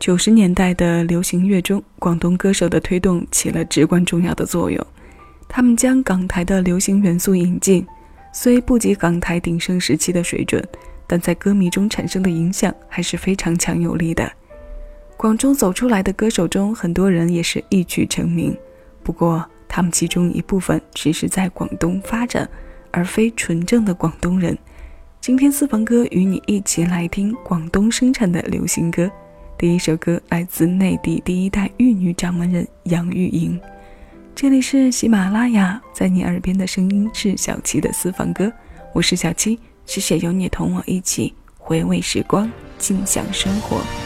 九十年代的流行乐中，广东歌手的推动起了至关重要的作用。他们将港台的流行元素引进，虽不及港台鼎盛时期的水准，但在歌迷中产生的影响还是非常强有力的。广中走出来的歌手中，很多人也是一曲成名。不过，他们其中一部分只是在广东发展，而非纯正的广东人。今天私房歌与你一起来听广东生产的流行歌。第一首歌来自内地第一代玉女掌门人杨钰莹。这里是喜马拉雅，在你耳边的声音是小七的私房歌，我是小七，谢谢有你同我一起回味时光，尽享生活。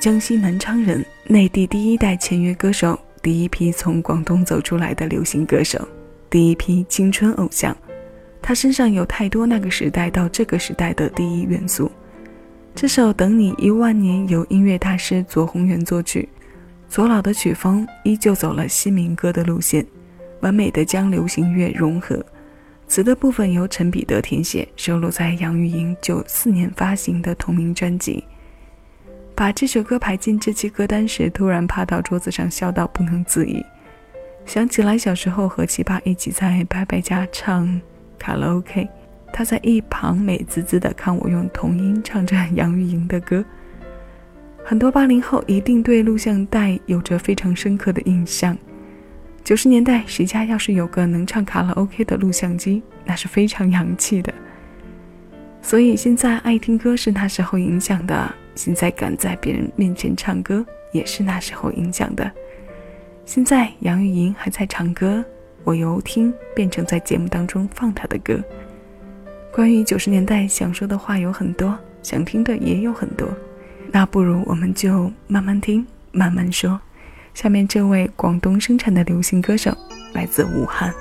江西南昌人，内地第一代签约歌手，第一批从广东走出来的流行歌手，第一批青春偶像。他身上有太多那个时代到这个时代的第一元素。这首《等你一万年》由音乐大师左宏元作曲，左老的曲风依旧走了新民歌的路线，完美的将流行乐融合。词的部分由陈彼得填写，收录在杨钰莹九四年发行的同名专辑。把这首歌排进这期歌单时，突然趴到桌子上笑到不能自已，想起来小时候和奇葩一起在伯伯家唱卡拉 OK，他在一旁美滋滋的看我用童音唱着杨钰莹的歌。很多八零后一定对录像带有着非常深刻的印象。九十年代，谁家要是有个能唱卡拉 OK 的录像机，那是非常洋气的。所以现在爱听歌是那时候影响的，现在敢在别人面前唱歌也是那时候影响的。现在杨钰莹还在唱歌，我由听变成在节目当中放她的歌。关于九十年代想说的话有很多，想听的也有很多。那不如我们就慢慢听，慢慢说。下面这位广东生产的流行歌手，来自武汉。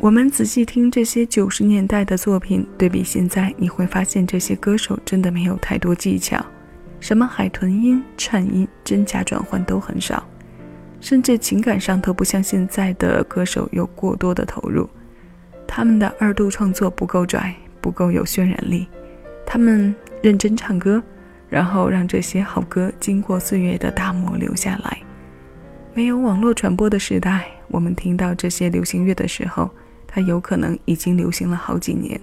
我们仔细听这些九十年代的作品，对比现在，你会发现这些歌手真的没有太多技巧，什么海豚音、颤音、真假转换都很少，甚至情感上都不像现在的歌手有过多的投入。他们的二度创作不够拽，不够有渲染力。他们认真唱歌，然后让这些好歌经过岁月的打磨留下来。没有网络传播的时代，我们听到这些流行乐的时候。它有可能已经流行了好几年。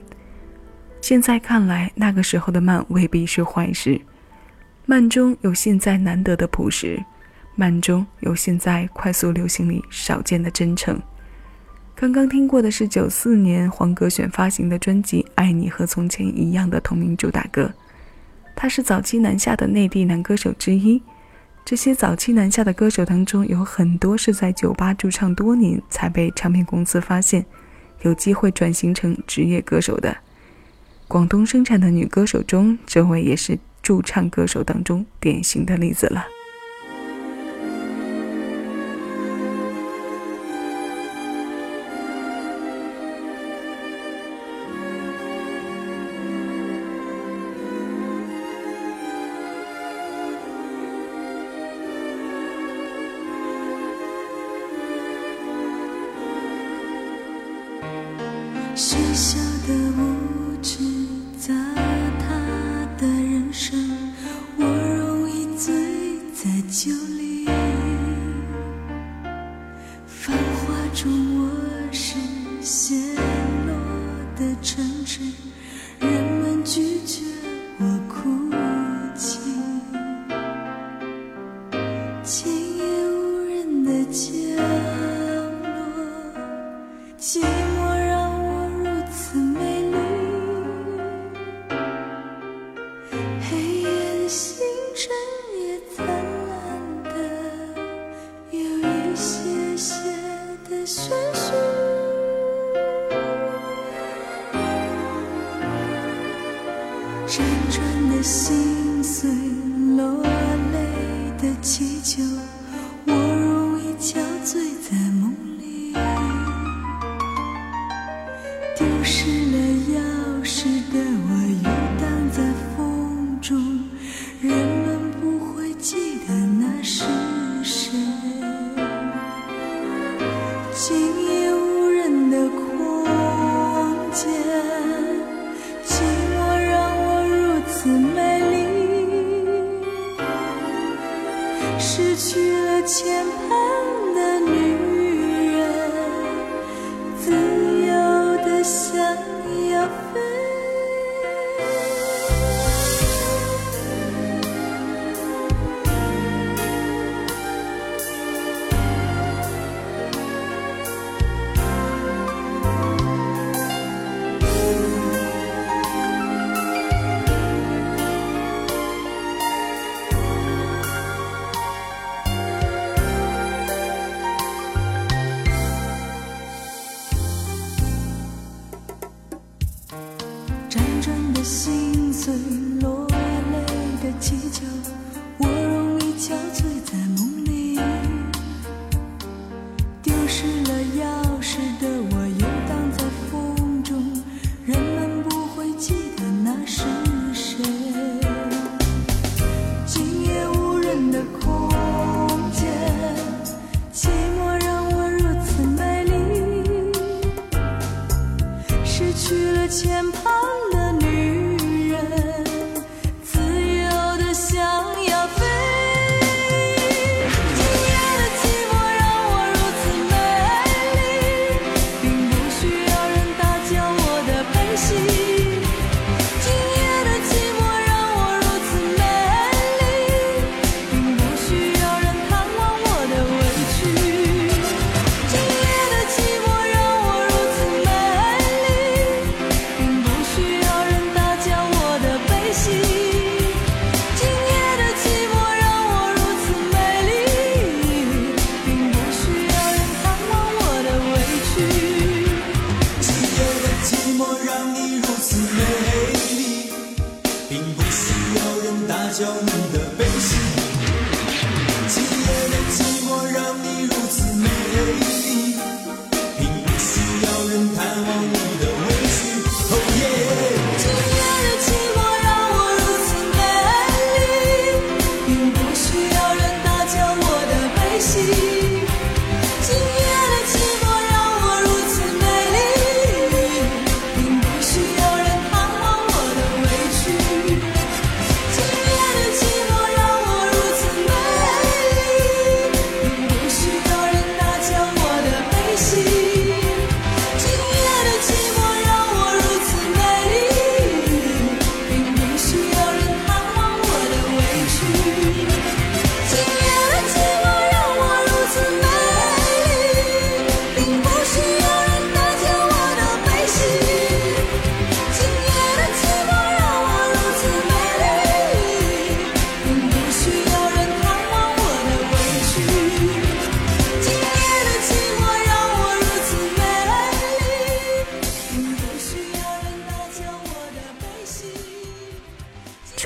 现在看来，那个时候的慢未必是坏事。慢中有现在难得的朴实，慢中有现在快速流行里少见的真诚。刚刚听过的是九四年黄格选发行的专辑《爱你和从前一样》的同名主打歌。他是早期南下的内地男歌手之一。这些早期南下的歌手当中，有很多是在酒吧驻唱多年才被唱片公司发现。有机会转型成职业歌手的，广东生产的女歌手中，这位也是驻唱歌手当中典型的例子了。辗转的心碎，落泪的祈求，我容易憔悴在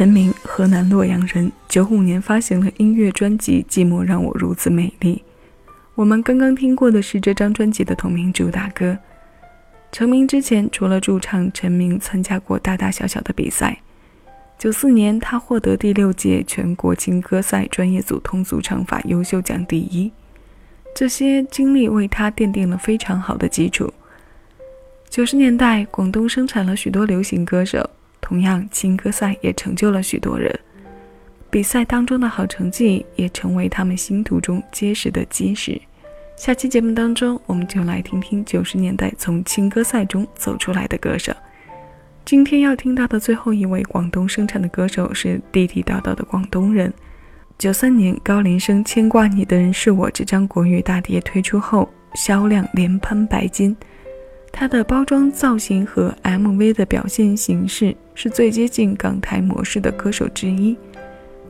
陈明，河南洛阳人，九五年发行了音乐专辑《寂寞让我如此美丽》。我们刚刚听过的是这张专辑的同名主打歌。成名之前，除了驻唱，陈明参加过大大小小的比赛。九四年，他获得第六届全国青歌赛专业组通俗唱法优秀奖第一。这些经历为他奠定了非常好的基础。九十年代，广东生产了许多流行歌手。同样，青歌赛也成就了许多人。比赛当中的好成绩也成为他们星途中结实的基石。下期节目当中，我们就来听听九十年代从青歌赛中走出来的歌手。今天要听到的最后一位广东生产的歌手是地地道道的广东人。九三年，高林生《牵挂你的人是我》这张国语大碟推出后，销量连攀白金。它的包装造型和 MV 的表现形式是最接近港台模式的歌手之一。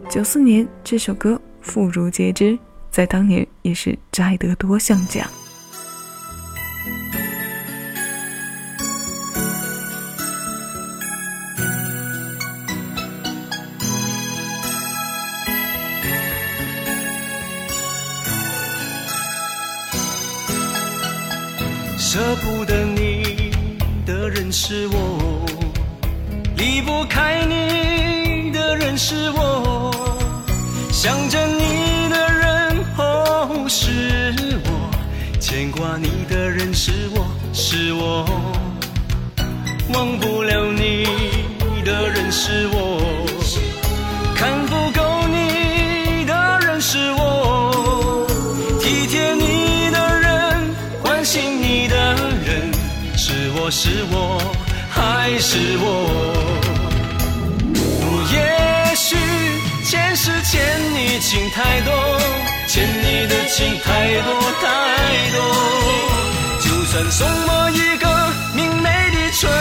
九四年这首歌妇孺皆知，在当年也是摘得多项奖。是我，看不够你的人是我，体贴你的人，关心你的人，是我是我还是我？也许前世欠你情太多，欠你的情太多太多。就算送我一个明媚的春，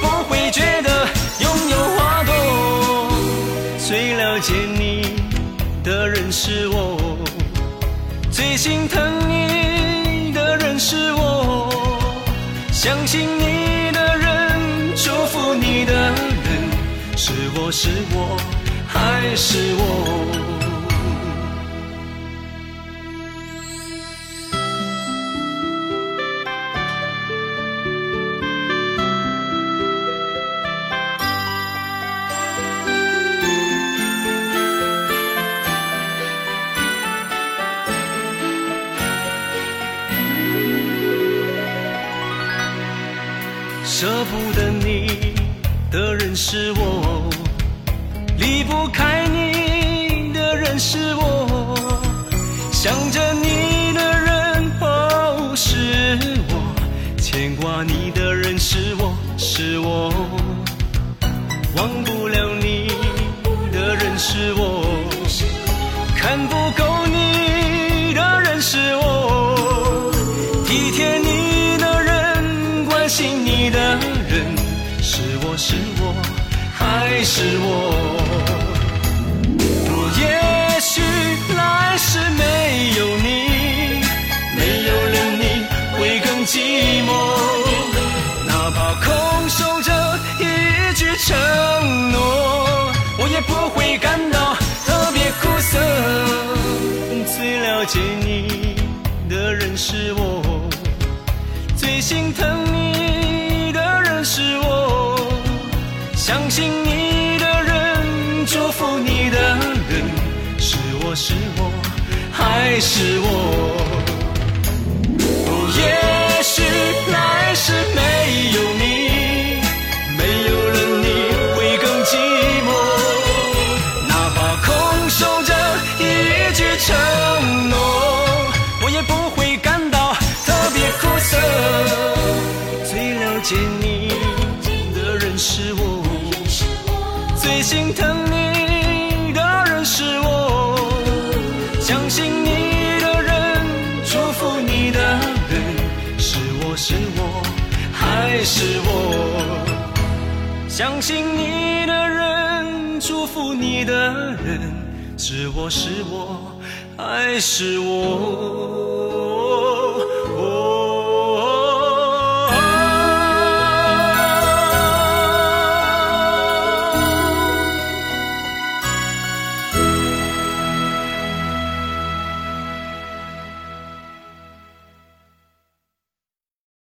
不会觉得拥有花朵。最了解你的人是我，最心疼你的人是我，相信你的人，祝福你的人，是我是我还是我？着你的人哦是我，牵挂你的人是我是我，见你的人是我，最心疼你的人是我，相信你的人，祝福你的人，是我是我还是我？哦耶最心疼你的人是我，相信你的人，祝福你的人，是我是我还是我？相信你的人，祝福你的人，是我是我还是我？